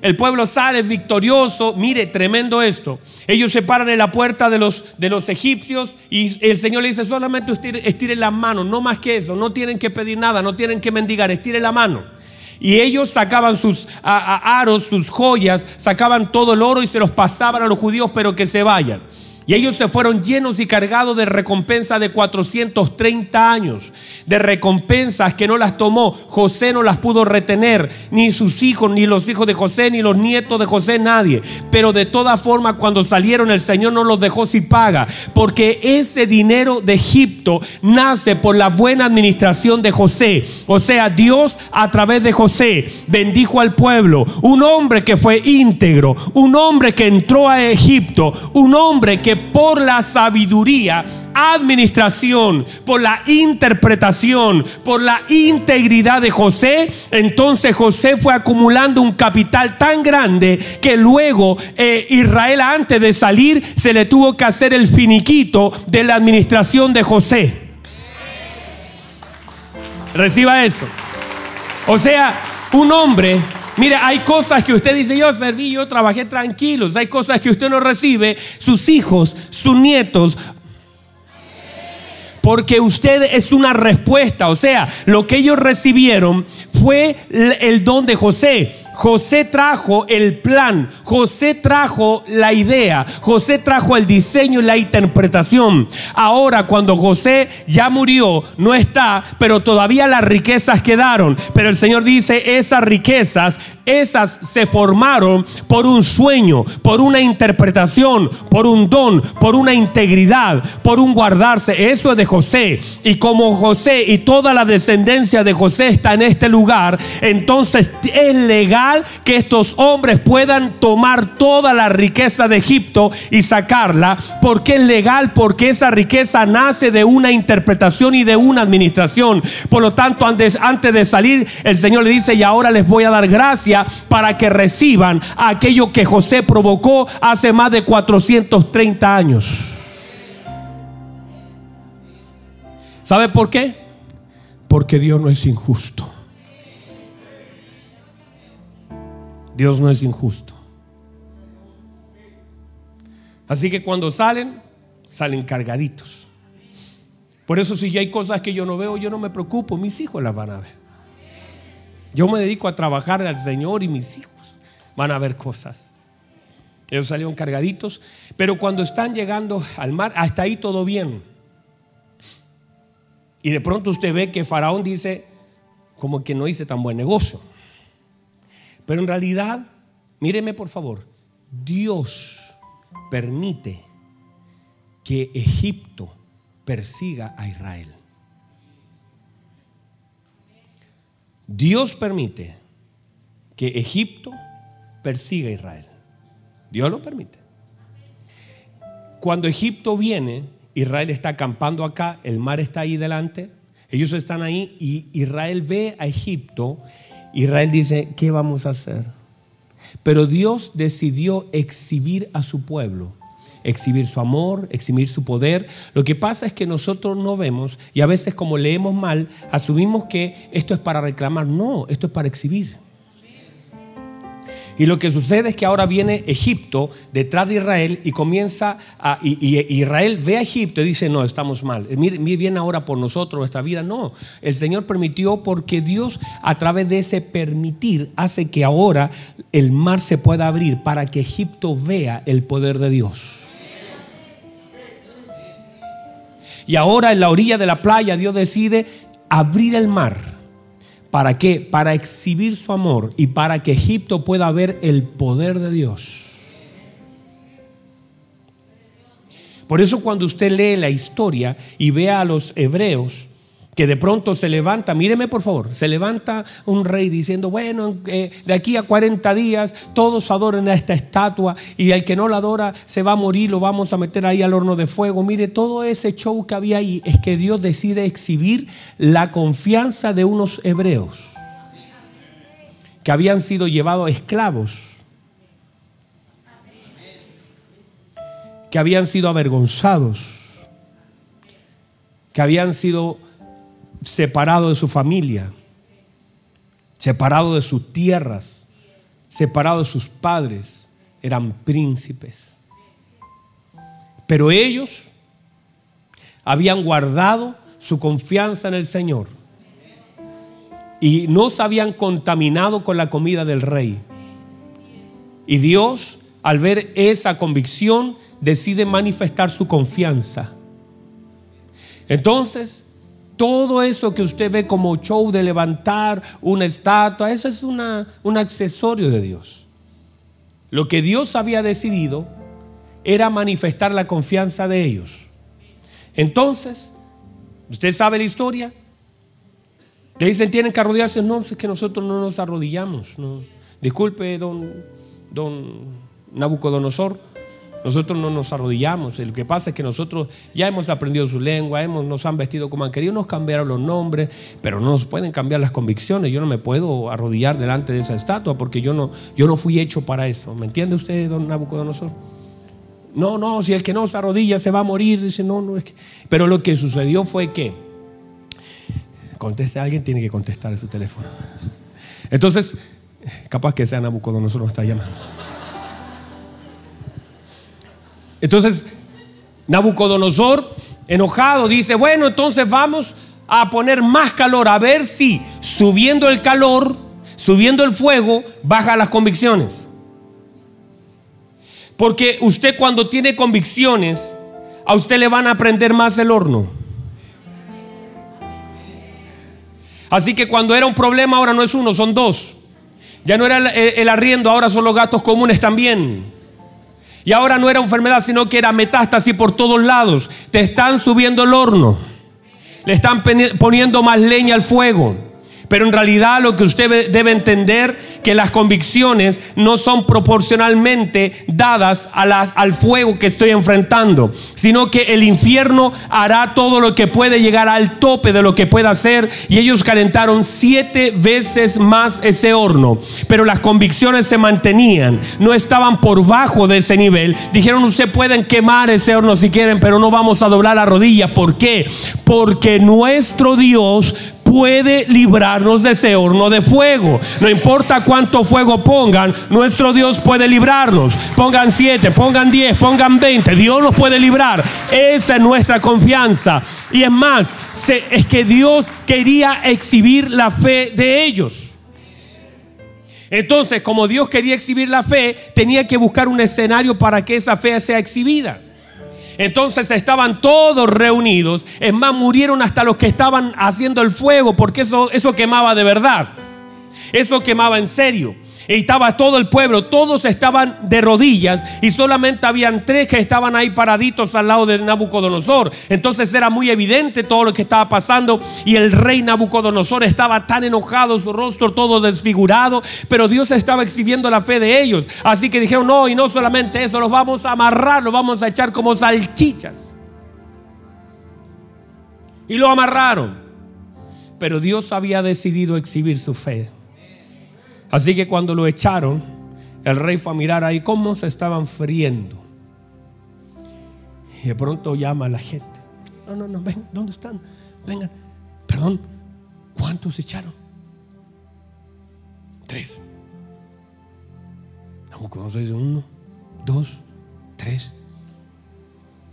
el pueblo sale victorioso. Mire, tremendo esto. Ellos se paran en la puerta de los, de los egipcios y el Señor le dice, solamente estiren la mano, no más que eso. No tienen que pedir nada, no tienen que mendigar, estiren la mano. Y ellos sacaban sus aros, sus joyas, sacaban todo el oro y se los pasaban a los judíos, pero que se vayan. Y ellos se fueron llenos y cargados de recompensa de 430 años, de recompensas que no las tomó. José no las pudo retener, ni sus hijos, ni los hijos de José, ni los nietos de José, nadie. Pero de todas formas, cuando salieron, el Señor no los dejó sin paga, porque ese dinero de Egipto nace por la buena administración de José. O sea, Dios a través de José bendijo al pueblo. Un hombre que fue íntegro, un hombre que entró a Egipto, un hombre que por la sabiduría, administración, por la interpretación, por la integridad de José, entonces José fue acumulando un capital tan grande que luego eh, Israel antes de salir se le tuvo que hacer el finiquito de la administración de José. Reciba eso. O sea, un hombre Mire, hay cosas que usted dice, yo serví, yo trabajé tranquilos. Hay cosas que usted no recibe, sus hijos, sus nietos. Porque usted es una respuesta. O sea, lo que ellos recibieron fue el don de José. José trajo el plan, José trajo la idea, José trajo el diseño y la interpretación. Ahora cuando José ya murió, no está, pero todavía las riquezas quedaron. Pero el Señor dice, esas riquezas, esas se formaron por un sueño, por una interpretación, por un don, por una integridad, por un guardarse. Eso es de José. Y como José y toda la descendencia de José está en este lugar, entonces es legal que estos hombres puedan tomar toda la riqueza de Egipto y sacarla. porque es legal? Porque esa riqueza nace de una interpretación y de una administración. Por lo tanto, antes, antes de salir, el Señor le dice, y ahora les voy a dar gracia para que reciban aquello que José provocó hace más de 430 años. ¿Sabe por qué? Porque Dios no es injusto. Dios no es injusto. Así que cuando salen, salen cargaditos. Por eso si ya hay cosas que yo no veo, yo no me preocupo, mis hijos las van a ver. Yo me dedico a trabajar al Señor y mis hijos van a ver cosas. Ellos salieron cargaditos, pero cuando están llegando al mar, hasta ahí todo bien. Y de pronto usted ve que Faraón dice, como que no hice tan buen negocio. Pero en realidad, míreme por favor, Dios permite que Egipto persiga a Israel. Dios permite que Egipto persiga a Israel. Dios lo permite. Cuando Egipto viene, Israel está acampando acá, el mar está ahí delante, ellos están ahí y Israel ve a Egipto Israel dice, ¿qué vamos a hacer? Pero Dios decidió exhibir a su pueblo, exhibir su amor, exhibir su poder. Lo que pasa es que nosotros no vemos y a veces como leemos mal, asumimos que esto es para reclamar. No, esto es para exhibir. Y lo que sucede es que ahora viene Egipto detrás de Israel y comienza a. Y, Israel ve a Egipto y dice: No, estamos mal. Mire, bien ahora por nosotros, nuestra vida. No, el Señor permitió porque Dios, a través de ese permitir, hace que ahora el mar se pueda abrir para que Egipto vea el poder de Dios. Y ahora en la orilla de la playa, Dios decide abrir el mar ¿Para qué? Para exhibir su amor y para que Egipto pueda ver el poder de Dios. Por eso cuando usted lee la historia y ve a los hebreos, que de pronto se levanta, míreme por favor, se levanta un rey diciendo, bueno, eh, de aquí a 40 días todos adoren a esta estatua y el que no la adora se va a morir, lo vamos a meter ahí al horno de fuego. Mire, todo ese show que había ahí es que Dios decide exhibir la confianza de unos hebreos que habían sido llevados esclavos, que habían sido avergonzados, que habían sido separado de su familia, separado de sus tierras, separado de sus padres, eran príncipes. Pero ellos habían guardado su confianza en el Señor y no se habían contaminado con la comida del rey. Y Dios, al ver esa convicción, decide manifestar su confianza. Entonces, todo eso que usted ve como show de levantar una estatua, eso es una, un accesorio de Dios. Lo que Dios había decidido era manifestar la confianza de ellos. Entonces, ¿usted sabe la historia? Le dicen, tienen que arrodillarse. No, es que nosotros no nos arrodillamos. No. Disculpe, don, don Nabucodonosor. Nosotros no nos arrodillamos. Lo que pasa es que nosotros ya hemos aprendido su lengua, hemos, nos han vestido como han querido, nos cambiaron los nombres, pero no nos pueden cambiar las convicciones. Yo no me puedo arrodillar delante de esa estatua porque yo no, yo no fui hecho para eso. ¿Me entiende usted, don Nabucodonosor? No, no, si el que no se arrodilla se va a morir. Dice, no, no es que. Pero lo que sucedió fue que. Conteste, alguien tiene que contestar su teléfono. Entonces, capaz que sea Nabucodonosor nos está llamando. Entonces, Nabucodonosor, enojado, dice, bueno, entonces vamos a poner más calor, a ver si subiendo el calor Subiendo el fuego, baja las convicciones. Porque usted cuando tiene convicciones, a usted le van a prender más el horno. Así que cuando era un problema, ahora no es uno, son dos. Ya no era el, arriendo, ahora son los gastos comunes también. Y ahora no era enfermedad, sino que era metástasis por todos lados. Te están subiendo el horno. Le están poniendo más leña al fuego. Pero en realidad lo que usted debe entender que las convicciones no son proporcionalmente dadas al fuego que estoy enfrentando, sino que el infierno hará todo lo que puede llegar al tope de lo que pueda hacer y ellos calentaron siete veces más ese horno, pero las convicciones se mantenían, no estaban por bajo de ese nivel. Dijeron, usted pueden quemar ese horno si quieren, pero no vamos a doblar la rodilla. ¿Por qué? Porque nuestro Dios puede librarnos de ese horno de fuego. No importa cuánto fuego pongan, nuestro Dios puede librarnos. Pongan siete, pongan diez, pongan veinte. Dios nos puede librar. Esa es nuestra confianza. Y es más, es que Dios quería exhibir la fe de ellos. Entonces, como Dios quería exhibir la fe, tenía que buscar un escenario para que esa fe sea exhibida. Entonces estaban todos reunidos. Es más, murieron hasta los que estaban haciendo el fuego, porque eso, eso quemaba de verdad. Eso quemaba en serio. Y estaba todo el pueblo, todos estaban de rodillas y solamente habían tres que estaban ahí paraditos al lado de Nabucodonosor. Entonces era muy evidente todo lo que estaba pasando y el rey Nabucodonosor estaba tan enojado, su rostro todo desfigurado, pero Dios estaba exhibiendo la fe de ellos. Así que dijeron, no, y no solamente eso, los vamos a amarrar, los vamos a echar como salchichas. Y lo amarraron. Pero Dios había decidido exhibir su fe. Así que cuando lo echaron, el rey fue a mirar ahí cómo se estaban friendo. Y de pronto llama a la gente. No, no, no, ven, ¿dónde están? Vengan. Perdón, ¿cuántos echaron? Tres. Nabucodonosor dice uno, dos, tres,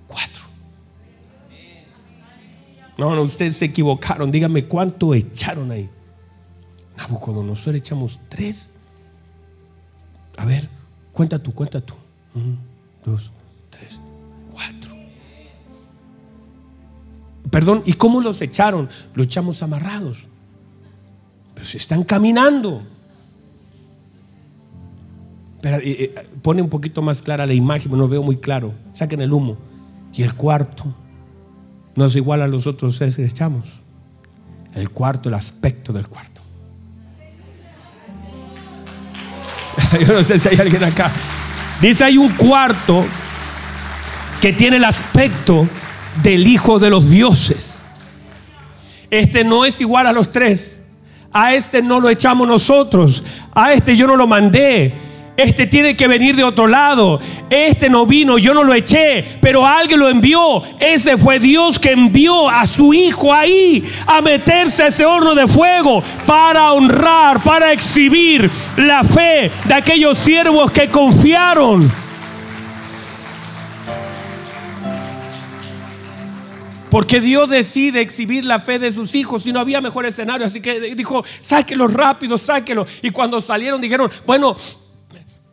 cuatro. No, no, ustedes se equivocaron. Díganme cuánto echaron ahí. Nabucodonosor echamos tres. A ver, cuenta tú, cuenta tú. Uno, dos, tres, cuatro. Perdón, ¿y cómo los echaron? Lo echamos amarrados. Pero si están caminando. Pero, eh, eh, pone un poquito más clara la imagen, no veo muy claro. Saquen el humo. Y el cuarto no es igual a los otros tres que echamos. El cuarto, el aspecto del cuarto. Yo no sé si hay alguien acá. Dice, hay un cuarto que tiene el aspecto del Hijo de los dioses. Este no es igual a los tres. A este no lo echamos nosotros. A este yo no lo mandé. Este tiene que venir de otro lado. Este no vino, yo no lo eché, pero alguien lo envió. Ese fue Dios que envió a su hijo ahí a meterse a ese horno de fuego para honrar, para exhibir la fe de aquellos siervos que confiaron. Porque Dios decide exhibir la fe de sus hijos y no había mejor escenario. Así que dijo, sáquelo rápido, sáquelo. Y cuando salieron dijeron, bueno,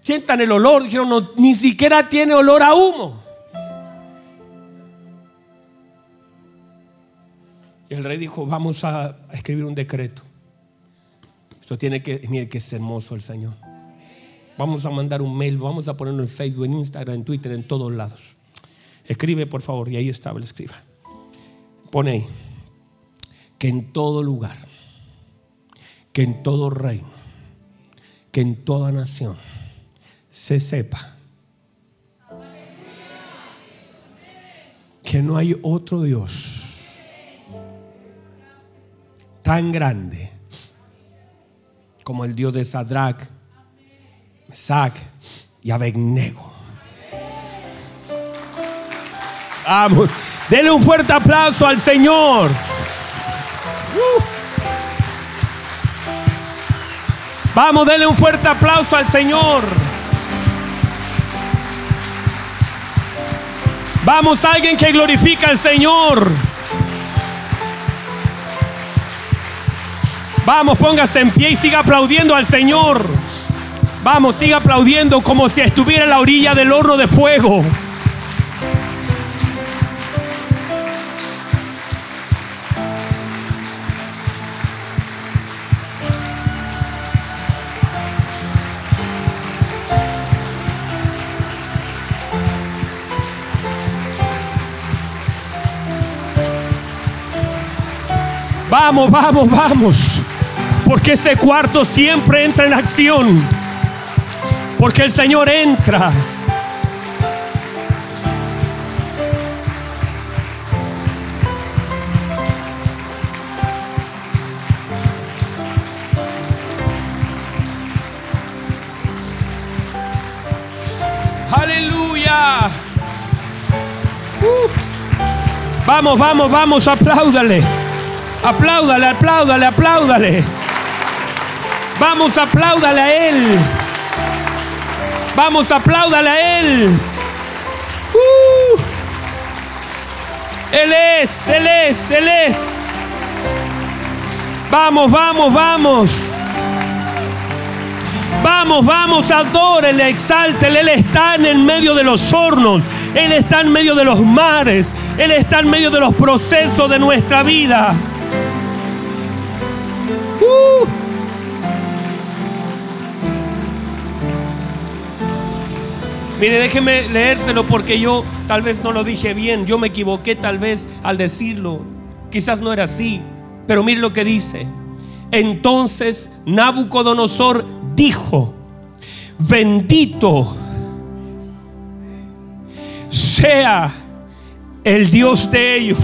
sientan el olor, dijeron, no, ni siquiera tiene olor a humo. Y el rey dijo, vamos a escribir un decreto. Esto tiene que, mire que es hermoso el Señor. Vamos a mandar un mail, vamos a ponerlo en Facebook, en Instagram, en Twitter, en todos lados. Escribe, por favor, y ahí estaba, le escriba. Pone ahí que en todo lugar, que en todo reino, que en toda nación, se sepa que no hay otro Dios tan grande como el Dios de Sadrach, Mesach y Abednego. Vamos, denle un fuerte aplauso al Señor. Uh. Vamos, denle un fuerte aplauso al Señor. Vamos, alguien que glorifica al Señor. Vamos, póngase en pie y siga aplaudiendo al Señor. Vamos, siga aplaudiendo como si estuviera en la orilla del horno de fuego. Vamos, vamos, vamos. Porque ese cuarto siempre entra en acción. Porque el Señor entra. Aleluya. Uh. Vamos, vamos, vamos, apláudale. Apláudale, apláudale, apláudale. Vamos, apláudale a Él. Vamos, apláudale a Él. Uh. Él es, Él es, Él es. Vamos, vamos, vamos. Vamos, vamos, adórele, exáltele. Él está en el medio de los hornos. Él está en medio de los mares. Él está en medio de los procesos de nuestra vida. Uh. Mire, déjeme leérselo porque yo tal vez no lo dije bien. Yo me equivoqué tal vez al decirlo. Quizás no era así. Pero mire lo que dice. Entonces Nabucodonosor dijo, bendito sea el Dios de ellos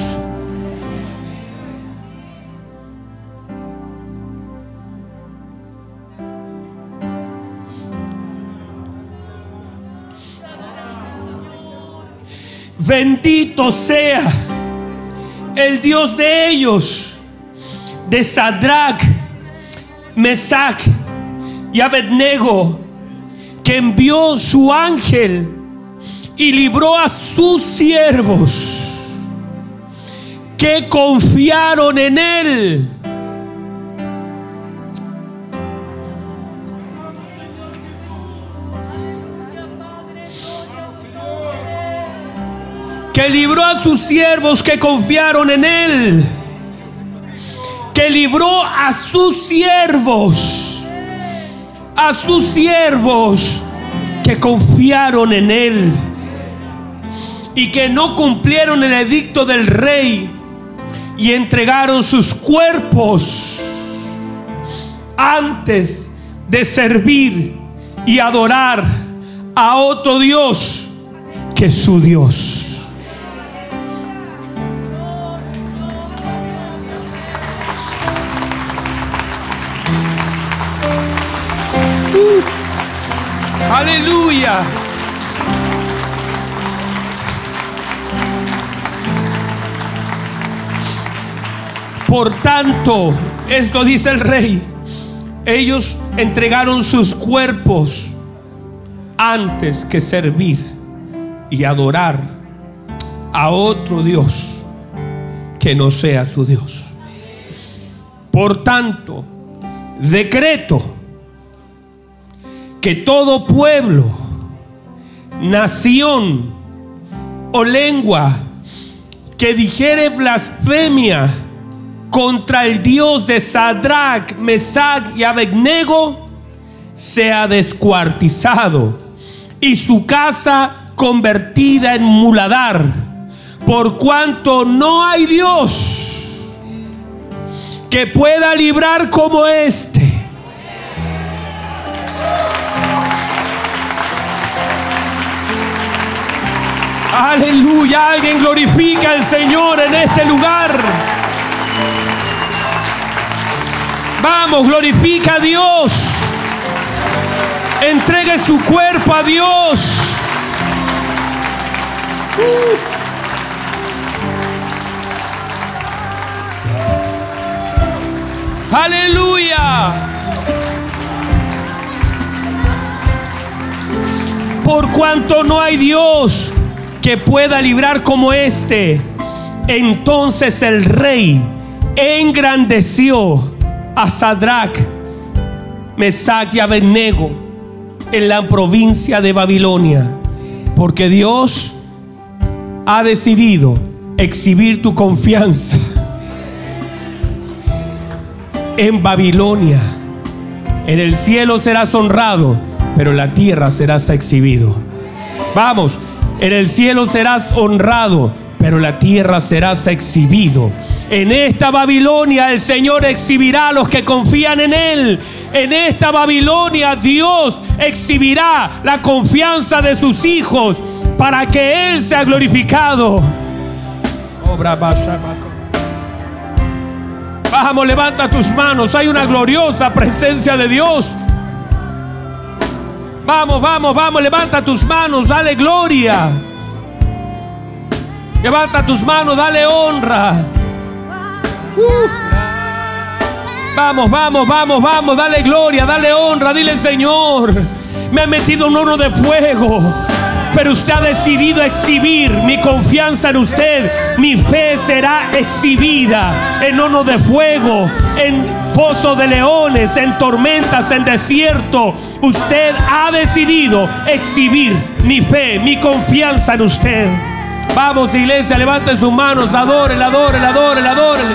Bendito sea el Dios de ellos, de Sadrach, Mesach y Abednego, que envió su ángel y libró a sus siervos que confiaron en él que libró a sus siervos que confiaron en él, que libró a sus siervos, a sus siervos que confiaron en él. Y que no cumplieron el edicto del rey y entregaron sus cuerpos antes de servir y adorar a otro Dios que su Dios. Aleluya. Por tanto, esto dice el rey, ellos entregaron sus cuerpos antes que servir y adorar a otro Dios que no sea su Dios. Por tanto, decreto que todo pueblo, nación o lengua que dijere blasfemia contra el Dios de Sadrach, Mesach y Abednego sea descuartizado y su casa convertida en muladar, por cuanto no hay Dios que pueda librar como este Aleluya, alguien glorifica al Señor en este lugar. Vamos, glorifica a Dios. Entregue su cuerpo a Dios. Uh. Aleluya. Por cuanto no hay Dios que pueda librar como este. Entonces el rey engrandeció a Sadrach, Mesach y Abednego en la provincia de Babilonia, porque Dios ha decidido exhibir tu confianza en Babilonia. En el cielo serás honrado, pero en la tierra serás exhibido. Vamos, en el cielo serás honrado, pero la tierra serás exhibido. En esta Babilonia el Señor exhibirá a los que confían en Él. En esta Babilonia Dios exhibirá la confianza de sus hijos para que Él sea glorificado. Vamos, levanta tus manos. Hay una gloriosa presencia de Dios. Vamos, vamos, vamos, levanta tus manos, dale gloria. Levanta tus manos, dale honra. Uh. Vamos, vamos, vamos, vamos, dale gloria, dale honra, dile Señor, me ha metido un horno de fuego pero usted ha decidido exhibir mi confianza en usted. Mi fe será exhibida en horno de fuego, foso de leones, en tormentas, en desierto. Usted ha decidido exhibir mi fe, mi confianza en usted. Vamos, iglesia, levante sus manos, adórele, adórele, adórele, adórele.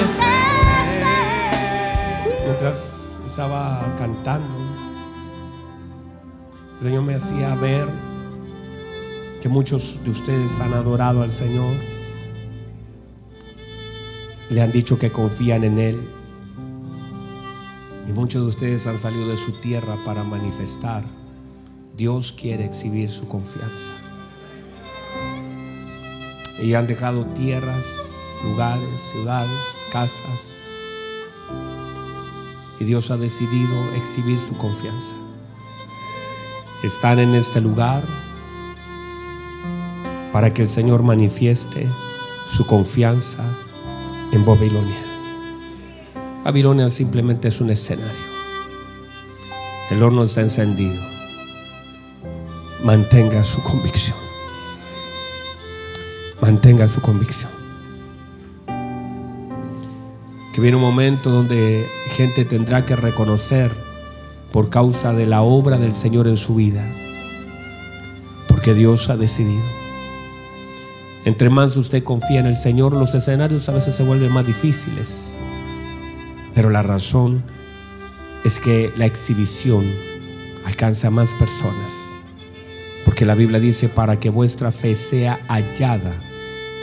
Mientras estaba cantando, el Señor me hacía ver que muchos de ustedes han adorado al Señor, le han dicho que confían en Él. Y muchos de ustedes han salido de su tierra para manifestar. Dios quiere exhibir su confianza. Y han dejado tierras, lugares, ciudades, casas. Y Dios ha decidido exhibir su confianza. Están en este lugar para que el Señor manifieste su confianza en Babilonia. Babilonia simplemente es un escenario. El horno está encendido. Mantenga su convicción. Mantenga su convicción. Que viene un momento donde gente tendrá que reconocer por causa de la obra del Señor en su vida. Porque Dios ha decidido entre más usted confía en el Señor, los escenarios a veces se vuelven más difíciles. Pero la razón es que la exhibición alcanza a más personas. Porque la Biblia dice, para que vuestra fe sea hallada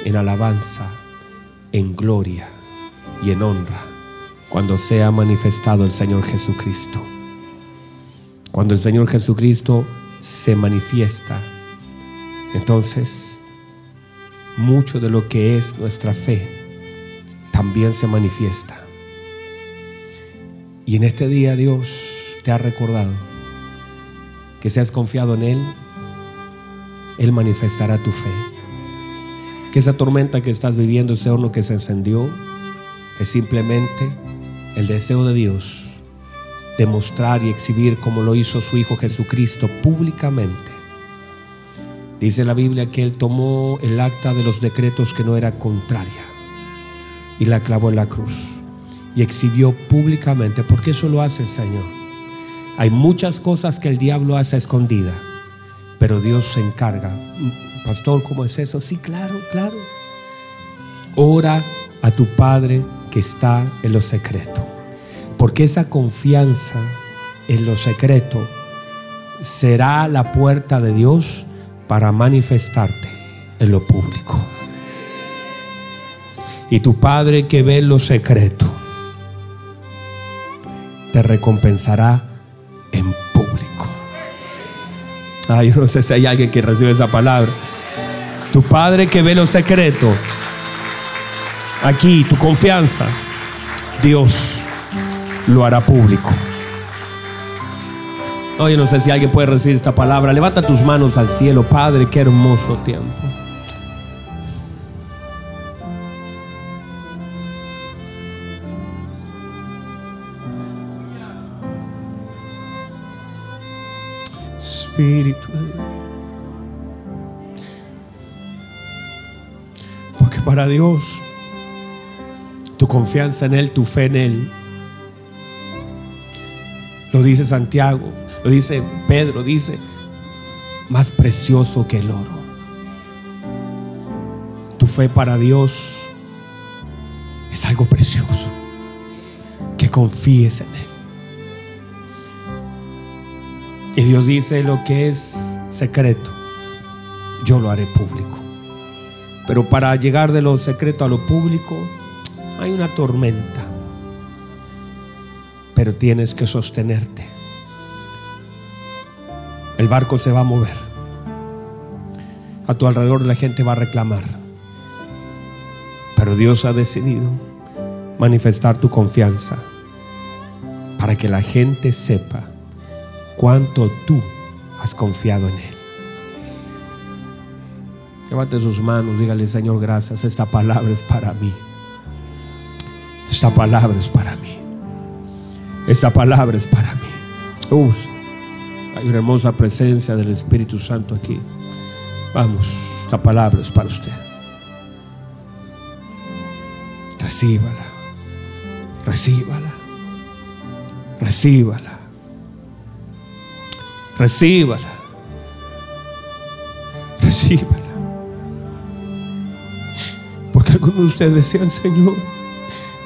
en alabanza, en gloria y en honra, cuando sea manifestado el Señor Jesucristo. Cuando el Señor Jesucristo se manifiesta, entonces mucho de lo que es nuestra fe también se manifiesta. Y en este día Dios te ha recordado que si has confiado en Él, Él manifestará tu fe. Que esa tormenta que estás viviendo, ese horno que se encendió, es simplemente el deseo de Dios de mostrar y exhibir como lo hizo su Hijo Jesucristo públicamente Dice la Biblia que él tomó el acta de los decretos que no era contraria y la clavó en la cruz y exhibió públicamente, porque eso lo hace el Señor. Hay muchas cosas que el diablo hace escondida, pero Dios se encarga. Pastor, ¿cómo es eso? Sí, claro, claro. Ora a tu Padre que está en lo secreto, porque esa confianza en lo secreto será la puerta de Dios para manifestarte en lo público. Y tu Padre que ve lo secreto, te recompensará en público. Ay, yo no sé si hay alguien que recibe esa palabra. Tu Padre que ve lo secreto, aquí tu confianza, Dios lo hará público. Oye, no sé si alguien puede recibir esta palabra. Levanta tus manos al cielo, Padre, qué hermoso tiempo. Porque para Dios, tu confianza en Él, tu fe en Él, Lo dice Santiago, lo dice Pedro, dice, más precioso que el oro. Tu fe para Dios es algo precioso. Que confíes en Él. Y Dios dice lo que es secreto, yo lo haré público. Pero para llegar de lo secreto a lo público hay una tormenta. Pero tienes que sostenerte. El barco se va a mover. A tu alrededor la gente va a reclamar. Pero Dios ha decidido manifestar tu confianza para que la gente sepa cuánto tú has confiado en Él. Levante sus manos, dígale, Señor, gracias. Esta palabra es para mí. Esta palabra es para mí. Esta palabra es para mí. hay una hermosa presencia del Espíritu Santo aquí. Vamos, esta palabra es para usted. Recíbala. Recíbala. Recíbala. Recíbala. Recíbala. Porque algunos de ustedes decían, Señor,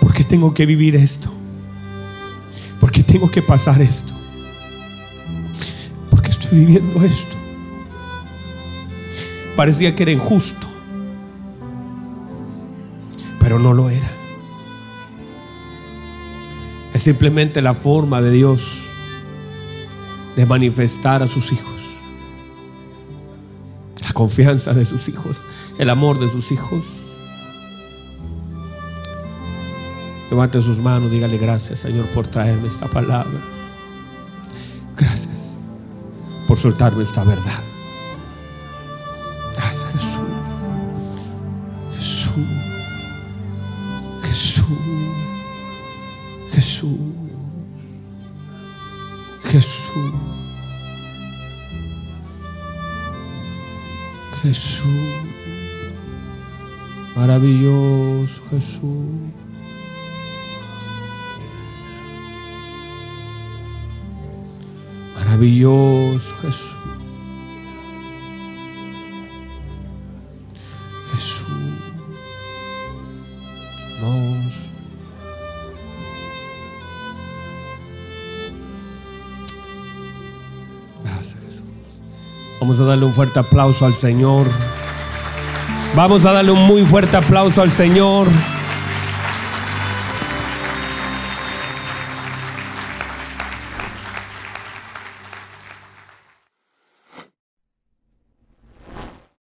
¿por qué tengo que vivir esto? ¿Por qué tengo que pasar esto? ¿Por qué estoy viviendo esto? Parecía que era injusto, pero no lo era. Es simplemente la forma de Dios de manifestar a sus hijos. La confianza de sus hijos, el amor de sus hijos. Levante sus manos, dígale gracias Señor por traerme esta palabra. Gracias por soltarme esta verdad. Maravilloso Jesús. Maravilloso Jesús. Jesús. Gracias. Vamos a darle un fuerte aplauso al Señor. Vamos a darle un muy fuerte aplauso al Señor.